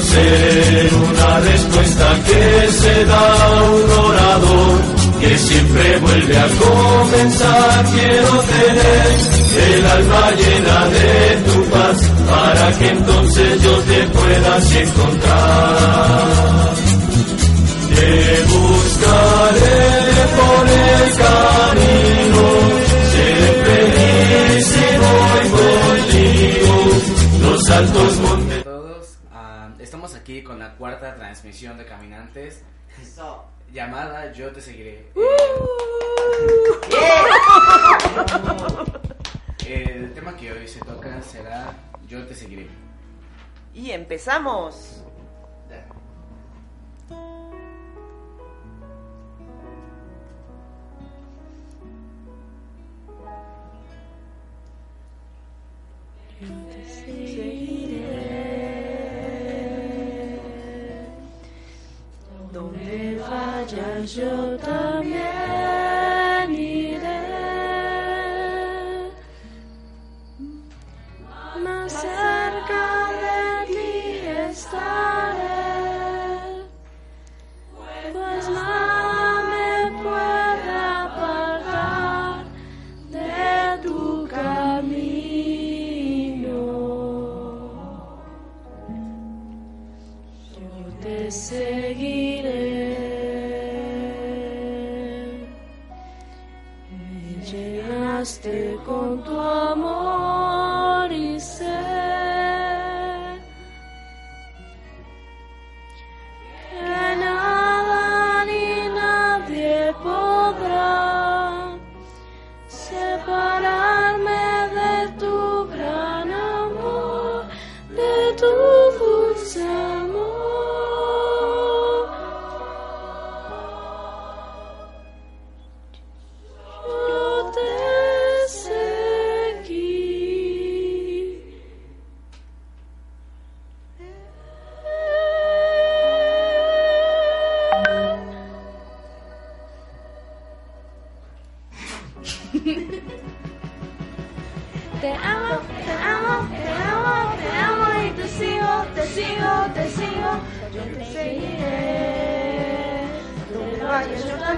ser una respuesta que se da un orador que siempre vuelve a comenzar. Quiero tener el alma llena de tu paz para que entonces yo te puedas encontrar. Te buscaré por el camino, seré feliz y voy contigo, los altos montes. Aquí con la cuarta transmisión de Caminantes. Llamada Yo te seguiré. El tema que hoy se toca será Yo te seguiré. Y empezamos. Vayas yo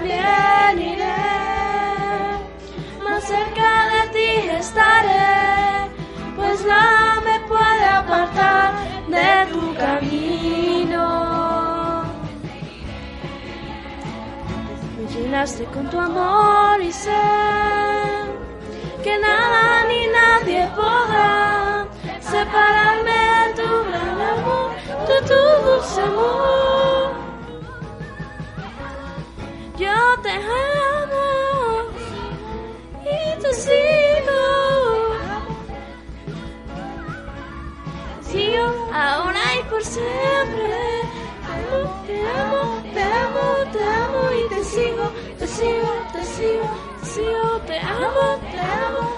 también iré, más cerca de ti estaré, pues nada me puede apartar de tu camino. Me llenaste con tu amor y sé que nada ni nadie podrá separarme de tu gran amor, de tu dulce amor. Te amo y te sigo. Sigo ahora y por siempre. Te amo, te amo, te amo y te sigo, te sigo, te sigo, te sigo, te amo, te amo,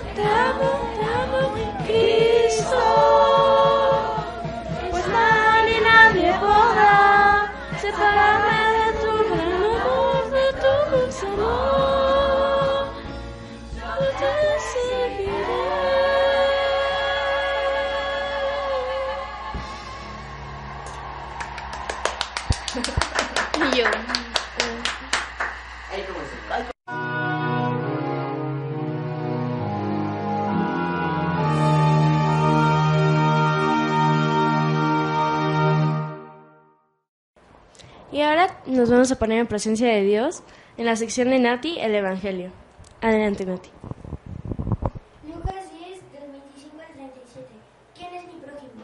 vamos a poner en presencia de Dios en la sección de Nati, el Evangelio. Adelante, Nati. Lucas 10, del 25 al 37. ¿Quién es mi prójimo?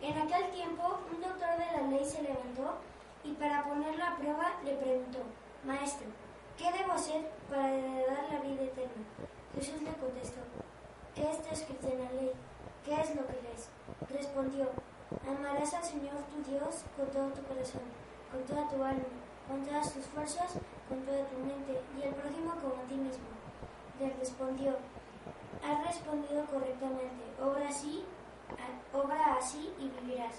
En aquel tiempo, un doctor de la ley se levantó y para ponerlo a prueba le preguntó, Maestro, ¿qué debo hacer para heredar la vida eterna? Jesús le contestó, ¿qué está escrito en la ley? ¿Qué es lo que lees? Respondió, amarás al Señor tu Dios con todo tu corazón, con toda tu alma, con todas tus fuerzas, con toda tu mente, y el prójimo como a ti mismo. Le respondió, has respondido correctamente, obra así obra así y vivirás.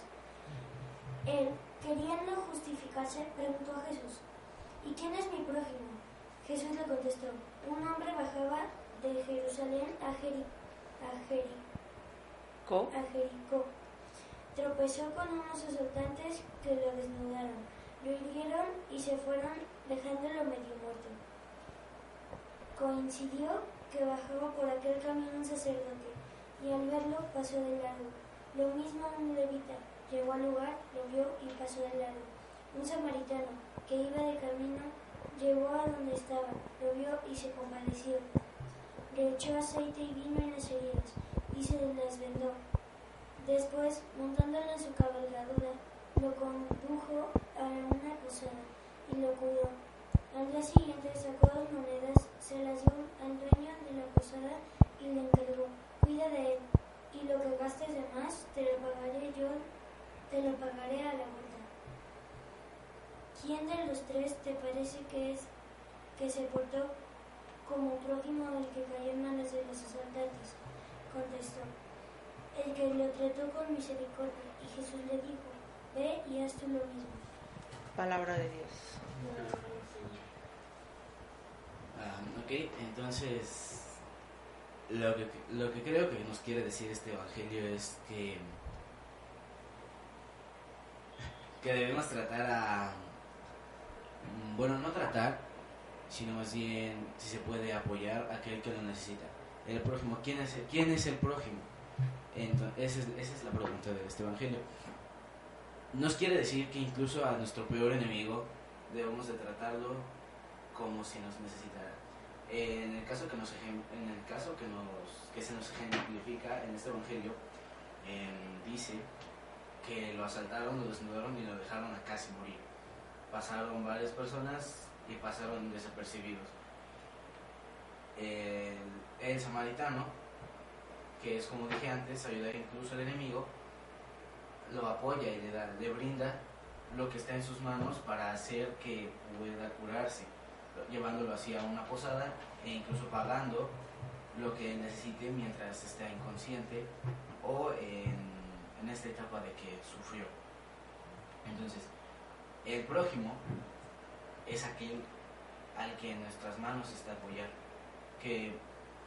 Él, queriendo justificarse, preguntó a Jesús, ¿y quién es mi prójimo? Jesús le contestó, un hombre bajaba de Jerusalén a, Jeri a, Jericó, a Jericó. Tropezó con unos asaltantes que lo desnudaron, lo hirieron y se fueron dejándolo medio muerto. Coincidió que bajaba por aquel camino un sacerdote y al verlo pasó de largo. Lo mismo un levita llegó al lugar, lo vio y pasó de largo. Un samaritano que iba de camino llegó a donde estaba, lo vio y se compadeció. Le echó aceite y vino en las heridas y se las vendó. Después, montándolo en su cabalgadura, lo condujo a una posada y lo cuidó. Al día siguiente sacó dos monedas, se las dio al dueño de la posada y le encargó, cuida de él, y lo que gastes de más te lo pagaré yo, te lo pagaré a la vuelta. ¿Quién de los tres te parece que es que se portó como prójimo del que cayó en manos de los asaltantes? Contestó, el que lo trató con misericordia, y Jesús le dijo, ve y haz tú lo mismo. Palabra de Dios. Uh, ok, entonces lo que, lo que creo que nos quiere decir este evangelio es que que debemos tratar a bueno no tratar sino más bien si se puede apoyar a aquel que lo necesita. El prójimo quién es el, quién es el prójimo esa es la pregunta de este evangelio nos quiere decir que incluso a nuestro peor enemigo debemos de tratarlo como si nos necesitara. En el caso que, nos, en el caso que, nos, que se nos ejemplifica en este evangelio, eh, dice que lo asaltaron, lo desnudaron y lo dejaron a casi morir. Pasaron varias personas y pasaron desapercibidos. El, el samaritano, que es como dije antes, ayuda incluso al enemigo, lo apoya y le, da, le brinda lo que está en sus manos para hacer que pueda curarse, llevándolo así a una posada e incluso pagando lo que necesite mientras está inconsciente o en, en esta etapa de que sufrió. Entonces, el prójimo es aquel al que en nuestras manos está apoyar, que,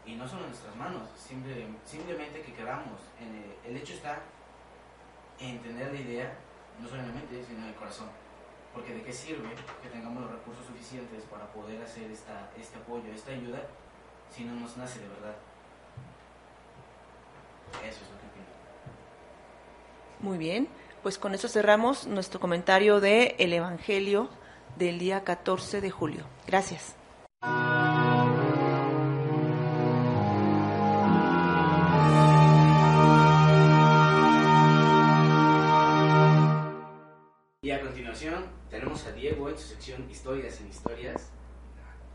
y no solo en nuestras manos, simple, simplemente que queramos, el hecho está entender la idea, no solamente, sino en el corazón. Porque de qué sirve que tengamos los recursos suficientes para poder hacer esta, este apoyo, esta ayuda, si no nos nace de verdad. Eso es lo que opino. Muy bien, pues con eso cerramos nuestro comentario de el Evangelio del día 14 de julio. Gracias. Sección Historias en Historias.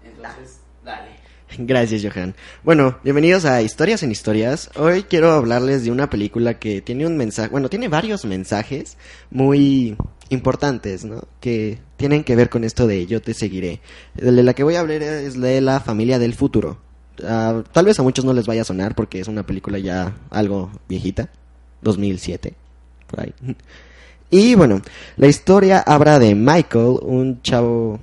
Entonces, dale. Gracias, Johan. Bueno, bienvenidos a Historias en Historias. Hoy quiero hablarles de una película que tiene un mensaje, bueno, tiene varios mensajes muy importantes, ¿no? Que tienen que ver con esto de Yo te seguiré. De la que voy a hablar es de La familia del futuro. Uh, tal vez a muchos no les vaya a sonar porque es una película ya algo viejita, 2007, por ahí. Y bueno, la historia habla de Michael, un chavo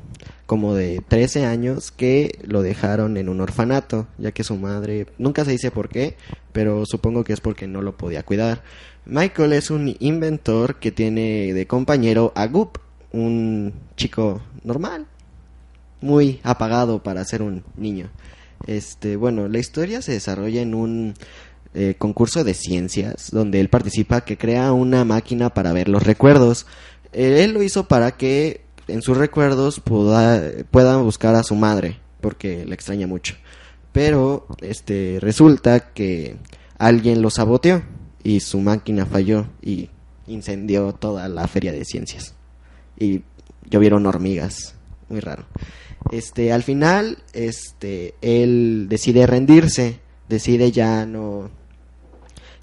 como de 13 años que lo dejaron en un orfanato, ya que su madre, nunca se dice por qué, pero supongo que es porque no lo podía cuidar. Michael es un inventor que tiene de compañero a Goop, un chico normal, muy apagado para ser un niño. Este, bueno, la historia se desarrolla en un eh, concurso de ciencias donde él participa que crea una máquina para ver los recuerdos. Eh, él lo hizo para que en sus recuerdos pueda, buscar a su madre porque le extraña mucho. Pero este resulta que alguien lo saboteó y su máquina falló y incendió toda la feria de ciencias. Y llovieron hormigas, muy raro. Este, al final, este, él decide rendirse, decide ya no,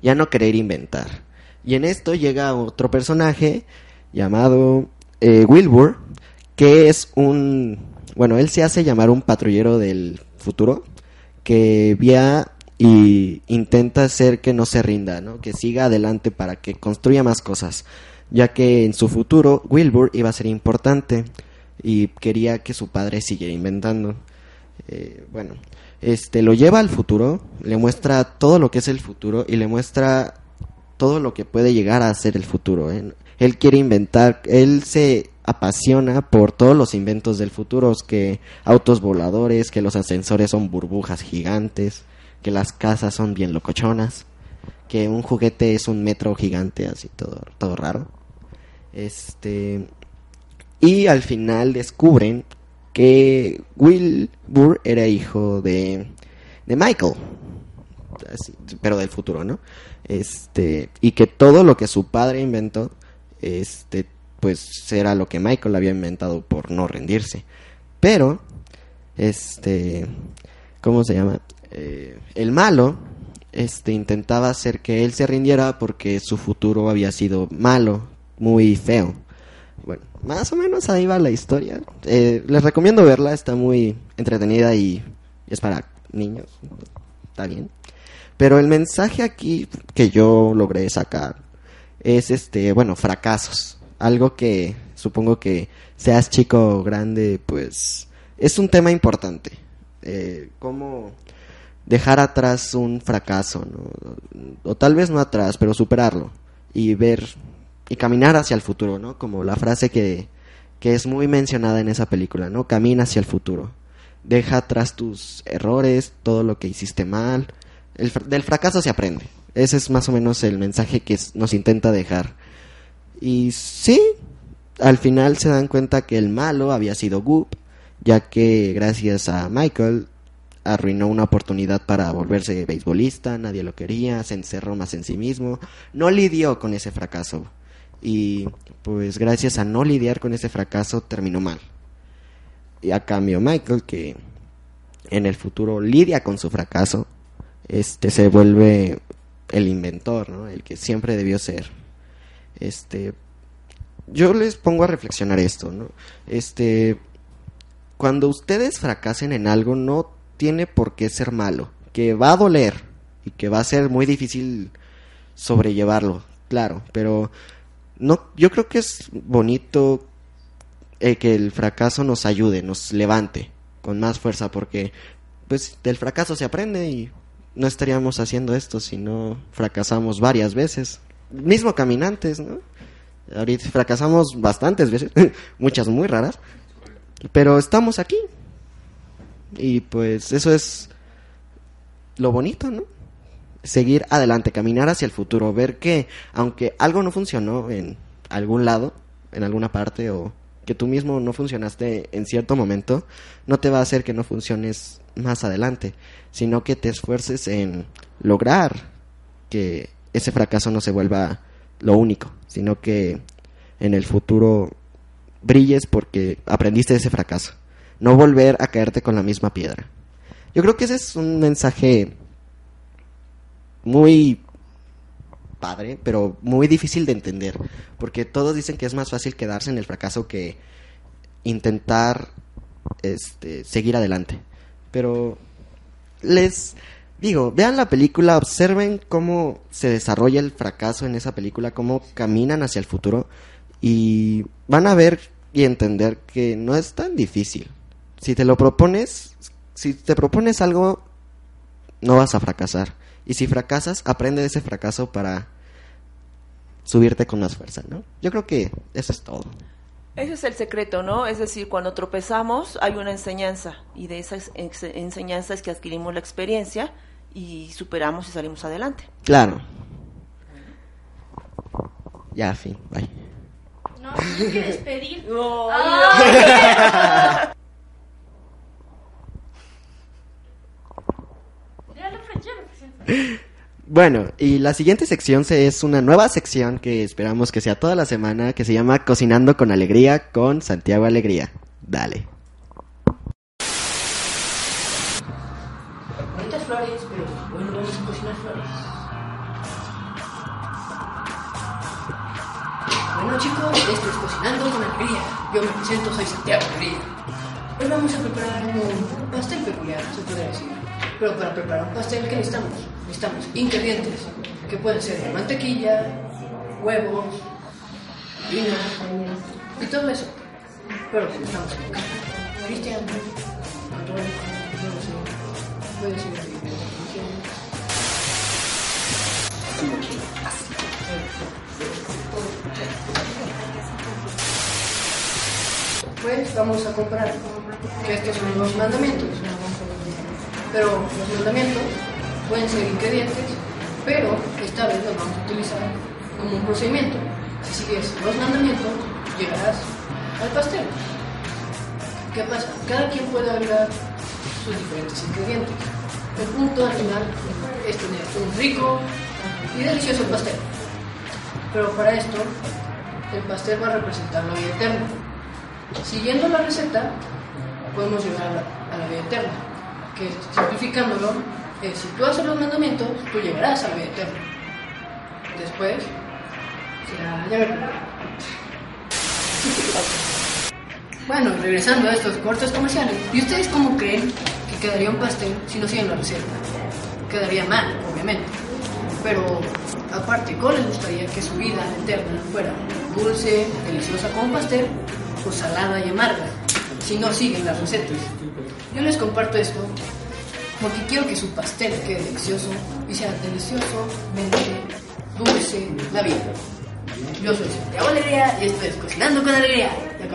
ya no querer inventar. Y en esto llega otro personaje llamado eh, Wilbur, que es un, bueno, él se hace llamar un patrullero del futuro, que vía y intenta hacer que no se rinda, ¿no? Que siga adelante para que construya más cosas, ya que en su futuro Wilbur iba a ser importante y quería que su padre siguiera inventando. Eh, bueno, este lo lleva al futuro, le muestra todo lo que es el futuro y le muestra todo lo que puede llegar a ser el futuro. ¿eh? Él quiere inventar, él se apasiona por todos los inventos del futuro, que autos voladores, que los ascensores son burbujas gigantes, que las casas son bien locochonas, que un juguete es un metro gigante, así todo, todo raro. Este. Y al final descubren que Wilbur era hijo de, de Michael. Pero del futuro, ¿no? Este. Y que todo lo que su padre inventó, este, pues era lo que Michael había inventado por no rendirse. Pero, este. ¿Cómo se llama? Eh, el malo este, intentaba hacer que él se rindiera porque su futuro había sido malo, muy feo. Bueno, más o menos ahí va la historia. Eh, les recomiendo verla, está muy entretenida y es para niños. Está bien. Pero el mensaje aquí que yo logré sacar es este, bueno, fracasos. Algo que supongo que seas chico o grande, pues es un tema importante. Eh, cómo dejar atrás un fracaso, o tal vez no atrás, pero superarlo y ver y caminar hacia el futuro, ¿no? Como la frase que, que es muy mencionada en esa película, ¿no? Camina hacia el futuro. Deja atrás tus errores, todo lo que hiciste mal. El, del fracaso se aprende. Ese es más o menos el mensaje que nos intenta dejar. Y sí, al final se dan cuenta que el malo había sido Goop, ya que gracias a Michael arruinó una oportunidad para volverse beisbolista, nadie lo quería, se encerró más en sí mismo, no lidió con ese fracaso y pues gracias a no lidiar con ese fracaso terminó mal. Y a cambio Michael que en el futuro lidia con su fracaso, este se vuelve el inventor, ¿no? El que siempre debió ser. Este yo les pongo a reflexionar esto, ¿no? Este cuando ustedes fracasen en algo no tiene por qué ser malo, que va a doler y que va a ser muy difícil sobrellevarlo, claro, pero no yo creo que es bonito eh, que el fracaso nos ayude, nos levante con más fuerza porque pues del fracaso se aprende y no estaríamos haciendo esto si no fracasamos varias veces. Mismo caminantes, ¿no? Ahorita fracasamos bastantes veces, muchas muy raras, pero estamos aquí, y pues eso es lo bonito, ¿no? Seguir adelante, caminar hacia el futuro, ver que aunque algo no funcionó en algún lado, en alguna parte, o que tú mismo no funcionaste en cierto momento, no te va a hacer que no funciones más adelante, sino que te esfuerces en lograr que ese fracaso no se vuelva lo único, sino que en el futuro brilles porque aprendiste de ese fracaso no volver a caerte con la misma piedra. Yo creo que ese es un mensaje muy padre, pero muy difícil de entender, porque todos dicen que es más fácil quedarse en el fracaso que intentar este, seguir adelante. Pero les digo, vean la película, observen cómo se desarrolla el fracaso en esa película, cómo caminan hacia el futuro y van a ver y entender que no es tan difícil si te lo propones, si te propones algo, no vas a fracasar. Y si fracasas, aprende de ese fracaso para subirte con más fuerza, ¿no? Yo creo que eso es todo. Ese es el secreto, ¿no? Es decir, cuando tropezamos hay una enseñanza y de esa enseñanza es que adquirimos la experiencia y superamos y salimos adelante. Claro. Ya, fin, bye. No, tienes que despedir. No, Ah. Ya lo pre- ya lo presento. Bueno, y la siguiente sección se- es una nueva sección que esperamos que sea toda la semana, que se llama Cocinando con Alegría con Santiago Alegría. Dale. Bonitas flores, pero bueno, vamos a cocinar flores. Bueno chicos, esto es Cocinando con Alegría. Yo me presento, soy Santiago Alegría. Hoy vamos a preparar un pastel peculiar, se podría decir. Pero para preparar un pastel, ¿qué necesitamos? Necesitamos ingredientes, que pueden ser mantequilla, huevos, harina y todo eso. Pero necesitamos cristiano, católico, no sé, puede ser. Pues vamos a comprar que estos son los mandamientos. Pero los mandamientos pueden ser ingredientes, pero esta vez los vamos a utilizar como un procedimiento. Si sigues los mandamientos, llegarás al pastel. ¿Qué pasa? Cada quien puede agregar sus diferentes ingredientes. El punto al final es tener un rico y delicioso pastel. Pero para esto, el pastel va a representar la vida eterna. Siguiendo la receta, podemos llegar a la, a la vida eterna, que simplificándolo, es si tú haces los mandamientos, tú llegarás a la vida eterna. Después, será ya verlo. Bueno, regresando a estos cortes comerciales, ¿y ustedes cómo creen que quedaría un pastel si no siguen la receta? Quedaría mal, obviamente. Pero, aparte, ¿cómo les gustaría que su vida eterna fuera dulce, deliciosa como un pastel, o salada y amarga, si no siguen las recetas? Yo les comparto esto porque quiero que su pastel quede delicioso y sea delicioso, dulce, la vida. Yo soy Santiago Alegría y esto es Cocinando con Alegría. Ya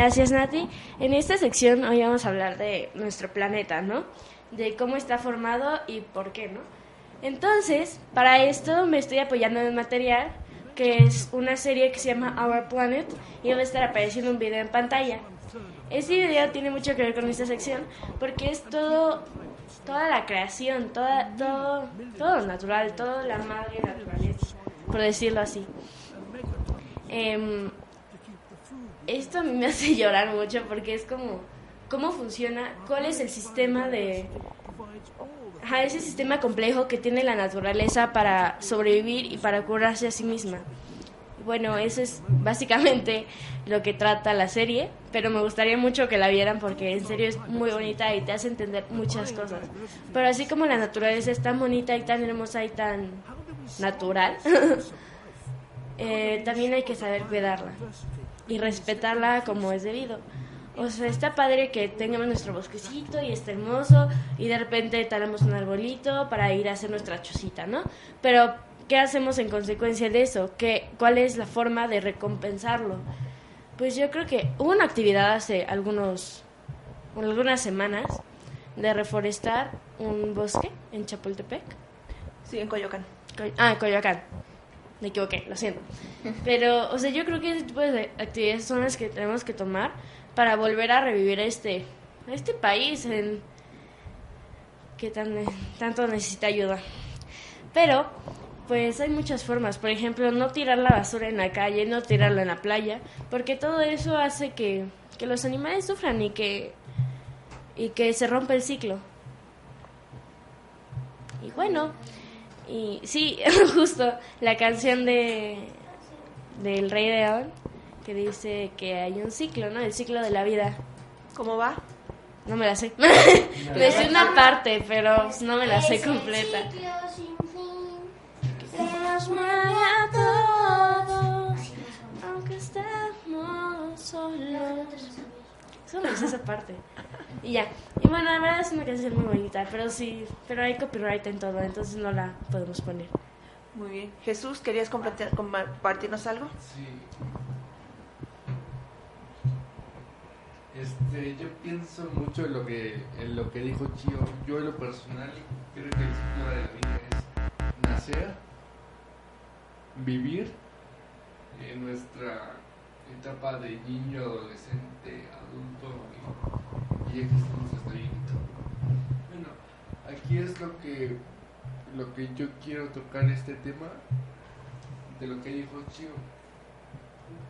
Gracias, Nati. En esta sección hoy vamos a hablar de nuestro planeta, ¿no? De cómo está formado y por qué, ¿no? Entonces, para esto me estoy apoyando en material que es una serie que se llama Our Planet y va a estar apareciendo un video en pantalla. Este video tiene mucho que ver con esta sección porque es todo, toda la creación, toda, todo, todo natural, toda la madre naturaleza, por decirlo así. Em, esto a mí me hace llorar mucho porque es como cómo funciona, cuál es el sistema de ajá, ese sistema complejo que tiene la naturaleza para sobrevivir y para curarse a sí misma. Bueno, eso es básicamente lo que trata la serie, pero me gustaría mucho que la vieran porque en serio es muy bonita y te hace entender muchas cosas. Pero así como la naturaleza es tan bonita y tan hermosa y tan natural, eh, también hay que saber cuidarla y respetarla como es debido. O sea, está padre que tengamos nuestro bosquecito y está hermoso y de repente talamos un arbolito para ir a hacer nuestra chocita, ¿no? Pero, ¿qué hacemos en consecuencia de eso? ¿Qué, ¿Cuál es la forma de recompensarlo? Pues yo creo que hubo una actividad hace algunos, algunas semanas de reforestar un bosque en Chapultepec. Sí, en Coyoacán. Co- Ah, Coyoacán. Me equivoqué, lo siento. Pero, o sea, yo creo que ese tipo de actividades son las que tenemos que tomar para volver a revivir este, este país en, que tan, tanto necesita ayuda. Pero, pues hay muchas formas. Por ejemplo, no tirar la basura en la calle, no tirarla en la playa, porque todo eso hace que, que los animales sufran y que, y que se rompa el ciclo. Y bueno, y sí, justo la canción de del Rey León que dice que hay un ciclo, ¿no? El ciclo de la vida. ¿Cómo va? No me la sé. me sé una parte, pero no me la sé completa. aunque estemos solos. Solo es esa parte. Y ya. Y bueno, la verdad es una canción muy bonita, pero sí, pero hay copyright en todo, entonces no la podemos poner. Muy bien. Jesús, ¿querías compartir- compartirnos algo? Sí. Este, yo pienso mucho en lo que en lo que dijo Chio. Yo en lo personal creo que el ciclo de la vida es nacer, vivir en nuestra etapa de niño, adolescente, adulto y, y aquí estamos hasta viejito. Bueno, aquí es lo que lo que yo quiero tocar este tema de lo que dijo Chio.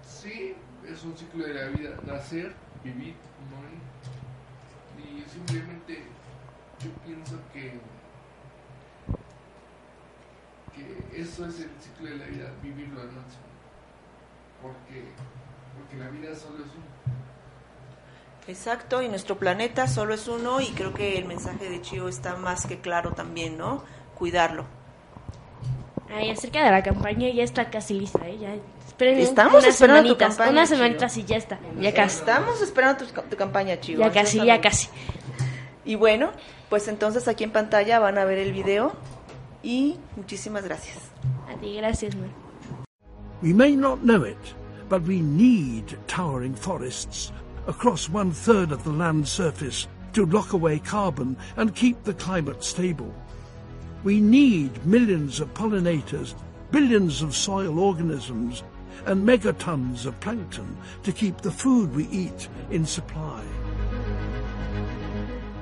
sí, es un ciclo de la vida, nacer, vivir, morir. Y simplemente yo pienso que, que eso es el ciclo de la vida, vivirlo al máximo. Porque, porque la vida solo es uno. Exacto, y nuestro planeta solo es uno y creo que el mensaje de Chio está más que claro también, ¿no? Cuidarlo. Ay, acerca de la campaña ya está casi lista, ¿eh? Ya, esperen Estamos unas esperando tu campaña, unas semanitas y ya está, ya casi. Estamos esperando tu, tu campaña, Chio. Ya casi, ya casi. Y bueno, pues entonces aquí en pantalla van a ver el video y muchísimas gracias. A ti, gracias, Mar. We may not know it, but we need towering forests across one third of the land surface to lock away carbon and keep the climate stable. We need millions of pollinators, billions of soil organisms, and megatons of plankton to keep the food we eat in supply.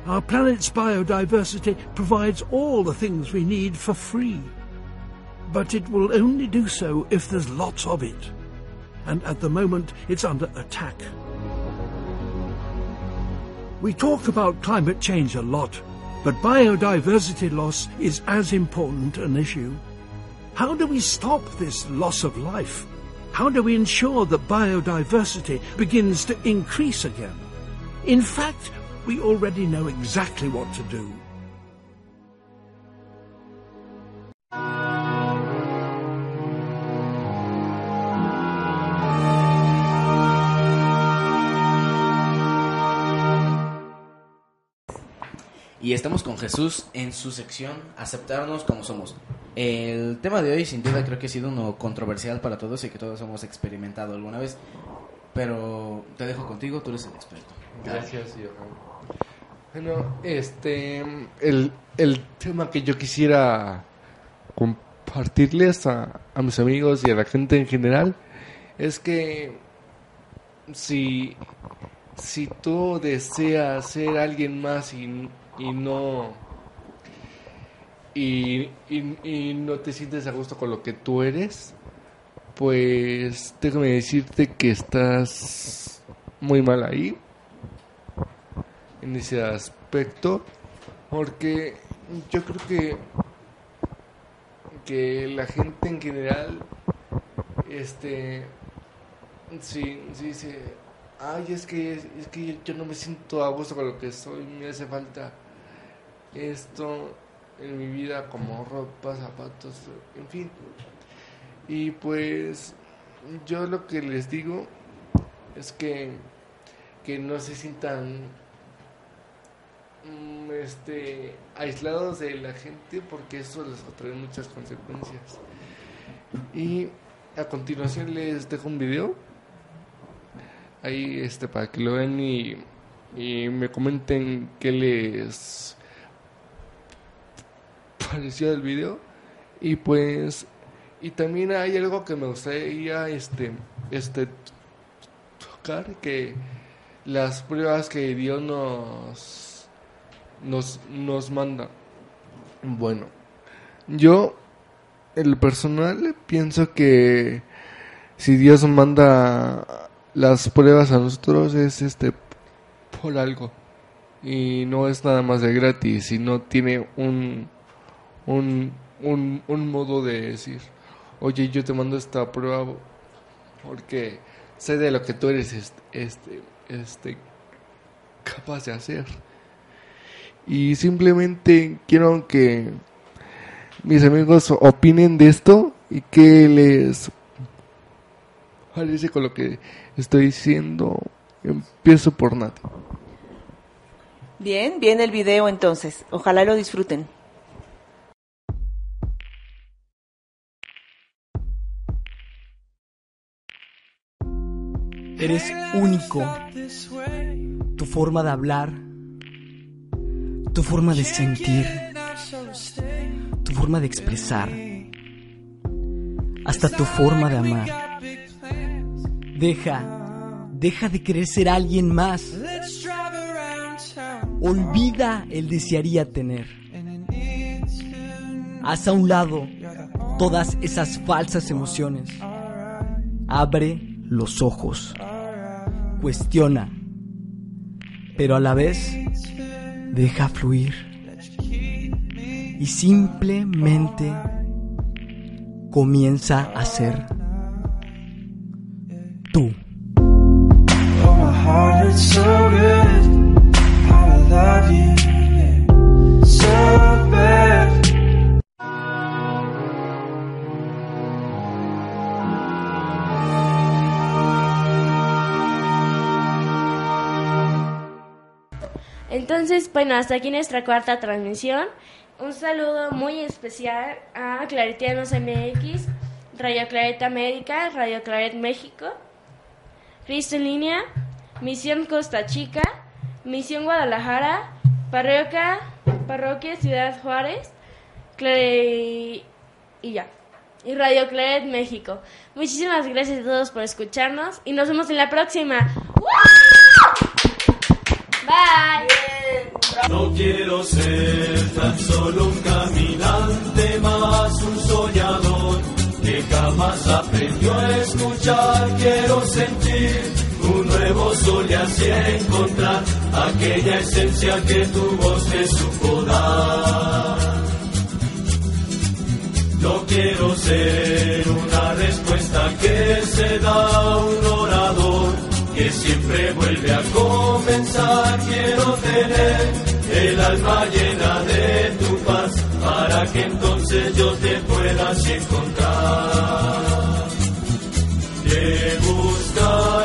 Our planet's biodiversity provides all the things we need for free. But it will only do so if there's lots of it. And at the moment, it's under attack. We talk about climate change a lot, but biodiversity loss is as important an issue. How do we stop this loss of life? How do we ensure that biodiversity begins to increase again? In fact, we already know exactly what to do. Y estamos con Jesús en su sección Aceptarnos como somos. El tema de hoy sin duda creo que ha sido uno controversial para todos y que todos hemos experimentado alguna vez. Pero te dejo contigo, tú eres el experto. Gracias, Johan. Bueno, este, el, el tema que yo quisiera compartirles a, a mis amigos y a la gente en general es que si, si tú deseas ser alguien más y, y no y, y- no te sientes a gusto con lo que tú eres, pues déjame decirte que estás muy mal ahí en ese aspecto porque yo creo que que la gente en general este sí, sí dice ay es que es que yo no me siento a gusto con lo que soy me hace falta esto en mi vida como ropa zapatos en fin. Y pues yo lo que les digo es que que no se sientan mm, este aislados de la gente porque eso les va a traer muchas consecuencias. Y a continuación les dejo un video. Ahí este para que lo vean y, y me comenten qué les pareció del video. Y pues y también hay algo que me gustaría este este tocar que las pruebas que Dios nos nos nos manda. Bueno yo en lo personal pienso que si Dios manda las pruebas a nosotros es este por algo. Y no es nada más de gratis sino tiene un un, un, un modo de decir, oye, yo te mando esta prueba porque sé de lo que tú eres este, este, este capaz de hacer. Y simplemente quiero que mis amigos opinen de esto y que les parece con lo que estoy diciendo. Empiezo por Nati. Bien, bien el video entonces. Ojalá lo disfruten. Eres único. Tu forma de hablar, tu forma de sentir, tu forma de expresar, hasta tu forma de amar. Deja, deja de querer ser alguien más. Olvida el desearía tener. Haz a un lado todas esas falsas emociones. Abre los ojos, cuestiona, pero a la vez deja fluir y simplemente comienza a ser tú. Bueno, hasta aquí nuestra cuarta transmisión. Un saludo muy especial a Claretianos MX, Radio Claret América, Radio Claret México, Cristo en línea, Misión Costa Chica, Misión Guadalajara, Parroquia, Parroquia Ciudad Juárez, y ya. Y Radio Claret México. Muchísimas gracias a todos por escucharnos y nos vemos en la próxima. Bye. No quiero ser tan solo un caminante más, un soñador que jamás aprendió a escuchar. Quiero sentir un nuevo sol y así encontrar aquella esencia que tu voz me supo dar. No quiero ser una respuesta que se da un orador que siempre vuelve a comenzar. Quiero tener el alma llena de tu paz para que entonces yo te pueda así encontrar. Te buscaré